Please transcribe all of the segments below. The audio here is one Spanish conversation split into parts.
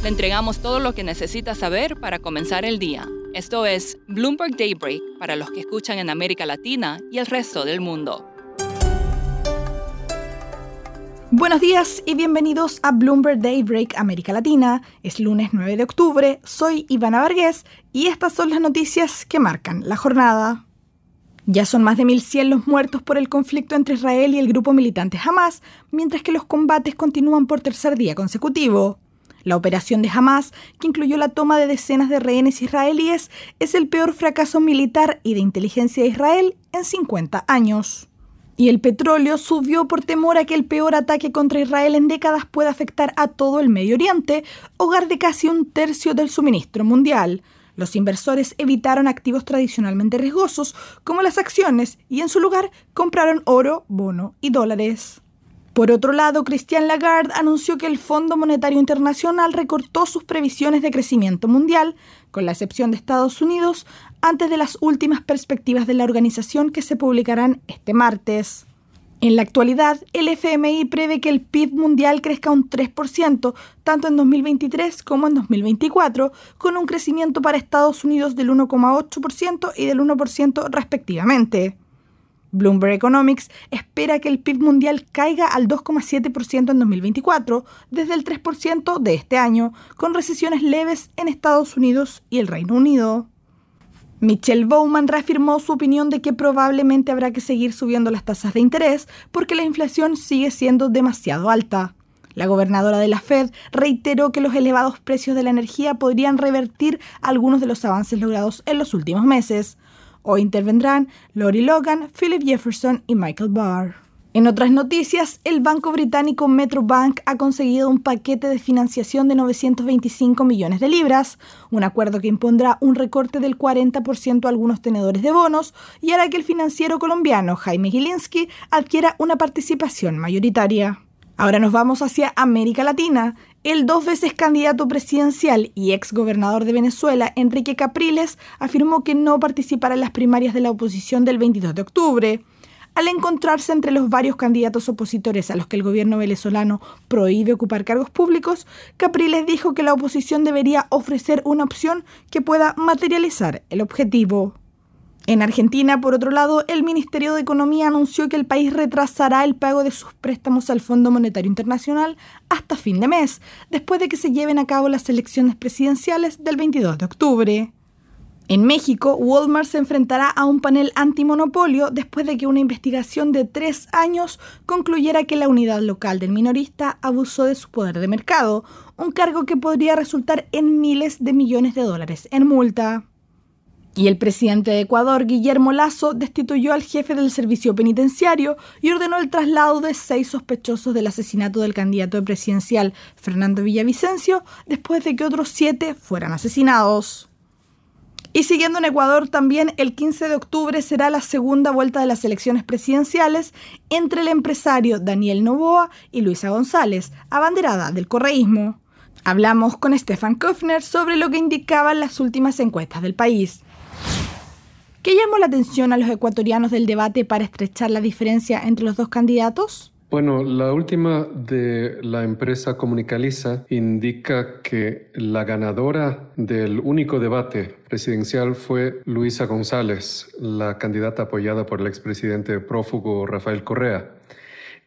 Le entregamos todo lo que necesita saber para comenzar el día. Esto es Bloomberg Daybreak para los que escuchan en América Latina y el resto del mundo. Buenos días y bienvenidos a Bloomberg Daybreak América Latina. Es lunes 9 de octubre, soy Ivana Vargas y estas son las noticias que marcan la jornada. Ya son más de 1.100 los muertos por el conflicto entre Israel y el grupo militante Hamas, mientras que los combates continúan por tercer día consecutivo. La operación de Hamas, que incluyó la toma de decenas de rehenes israelíes, es el peor fracaso militar y de inteligencia de Israel en 50 años. Y el petróleo subió por temor a que el peor ataque contra Israel en décadas pueda afectar a todo el Medio Oriente, hogar de casi un tercio del suministro mundial. Los inversores evitaron activos tradicionalmente riesgosos, como las acciones, y en su lugar compraron oro, bono y dólares. Por otro lado, Christian Lagarde anunció que el Fondo Monetario Internacional recortó sus previsiones de crecimiento mundial, con la excepción de Estados Unidos, antes de las últimas perspectivas de la organización que se publicarán este martes. En la actualidad, el FMI prevé que el PIB mundial crezca un 3%, tanto en 2023 como en 2024, con un crecimiento para Estados Unidos del 1,8% y del 1% respectivamente. Bloomberg Economics espera que el PIB mundial caiga al 2,7% en 2024, desde el 3% de este año, con recesiones leves en Estados Unidos y el Reino Unido. Michelle Bowman reafirmó su opinión de que probablemente habrá que seguir subiendo las tasas de interés porque la inflación sigue siendo demasiado alta. La gobernadora de la Fed reiteró que los elevados precios de la energía podrían revertir algunos de los avances logrados en los últimos meses. Hoy intervendrán Lori Logan, Philip Jefferson y Michael Barr. En otras noticias, el banco británico Metrobank ha conseguido un paquete de financiación de 925 millones de libras, un acuerdo que impondrá un recorte del 40% a algunos tenedores de bonos y hará que el financiero colombiano Jaime Gilinski adquiera una participación mayoritaria. Ahora nos vamos hacia América Latina. El dos veces candidato presidencial y ex gobernador de Venezuela, Enrique Capriles, afirmó que no participará en las primarias de la oposición del 22 de octubre. Al encontrarse entre los varios candidatos opositores a los que el gobierno venezolano prohíbe ocupar cargos públicos, Capriles dijo que la oposición debería ofrecer una opción que pueda materializar el objetivo. En Argentina, por otro lado, el Ministerio de Economía anunció que el país retrasará el pago de sus préstamos al Fondo Monetario Internacional hasta fin de mes, después de que se lleven a cabo las elecciones presidenciales del 22 de octubre. En México, Walmart se enfrentará a un panel antimonopolio después de que una investigación de tres años concluyera que la unidad local del minorista abusó de su poder de mercado, un cargo que podría resultar en miles de millones de dólares en multa. Y el presidente de Ecuador, Guillermo Lazo, destituyó al jefe del servicio penitenciario y ordenó el traslado de seis sospechosos del asesinato del candidato presidencial Fernando Villavicencio después de que otros siete fueran asesinados. Y siguiendo en Ecuador también, el 15 de octubre será la segunda vuelta de las elecciones presidenciales entre el empresario Daniel Novoa y Luisa González, abanderada del correísmo. Hablamos con Stefan Kofner sobre lo que indicaban las últimas encuestas del país. ¿Qué llamó la atención a los ecuatorianos del debate para estrechar la diferencia entre los dos candidatos? Bueno, la última de la empresa Comunicaliza indica que la ganadora del único debate presidencial fue Luisa González, la candidata apoyada por el expresidente prófugo Rafael Correa.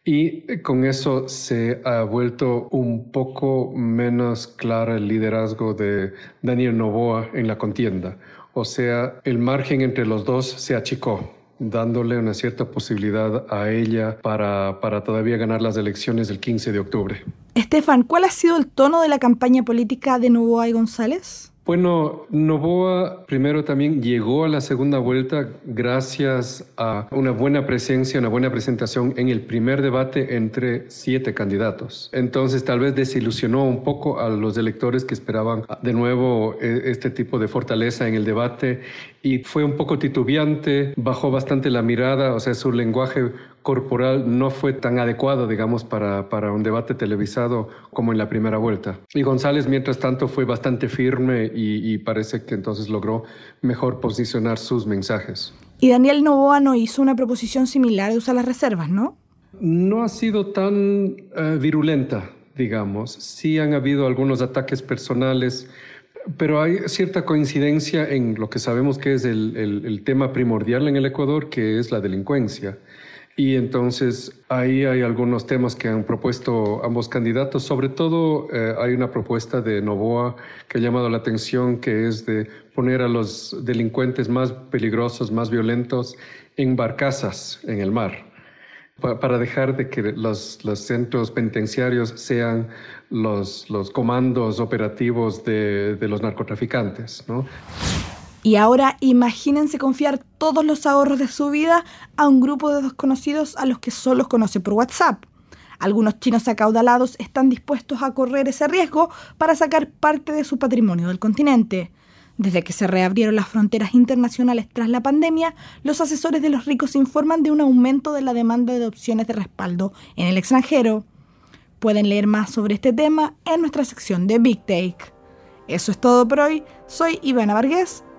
Y con eso se ha vuelto un poco menos claro el liderazgo de Daniel Novoa en la contienda. O sea, el margen entre los dos se achicó dándole una cierta posibilidad a ella para, para, todavía ganar las elecciones del 15 de octubre. Estefan, ¿cuál ha sido el tono de la campaña política de Novoa y González? Bueno, Novoa primero también llegó a la segunda vuelta gracias a una buena presencia, una buena presentación en el primer debate entre siete candidatos. Entonces tal vez desilusionó un poco a los electores que esperaban de nuevo e, este tipo de fortaleza en el debate y fue un poco titubeante, bajó bastante la mirada, o sea, su lenguaje corporal no fue tan adecuado, digamos, para, para, un debate televisado como en la primera vuelta. Y González, mientras tanto, fue bastante firme y, y parece que entonces logró mejor posicionar sus mensajes. Y Daniel Novoa no hizo una proposición similar de usar las reservas, ¿no? No ha sido tan uh, virulenta, digamos. Sí han habido algunos ataques personales pero hay cierta coincidencia en lo que sabemos que es el, el, el, tema primordial en el Ecuador, que es la delincuencia. Y entonces ahí hay algunos temas que han propuesto ambos candidatos. Sobre todo eh, hay una propuesta de Novoa que ha llamado la atención, que es de poner a los delincuentes más peligrosos, más violentos, en barcazas en el mar, para dejar de que los, los centros penitenciarios sean los, los comandos operativos de, de los narcotraficantes. ¿no? Y ahora imagínense confiar todos los ahorros de su vida a un grupo de desconocidos a los que solo conoce por WhatsApp. Algunos chinos acaudalados están dispuestos a correr ese riesgo para sacar parte de su patrimonio del continente. Desde que se reabrieron las fronteras internacionales tras la pandemia, los asesores de los ricos informan de un aumento de la demanda de opciones de respaldo en el extranjero. Pueden leer más sobre este tema en nuestra sección de Big Take. Eso es todo por hoy. Soy Ivana Vargas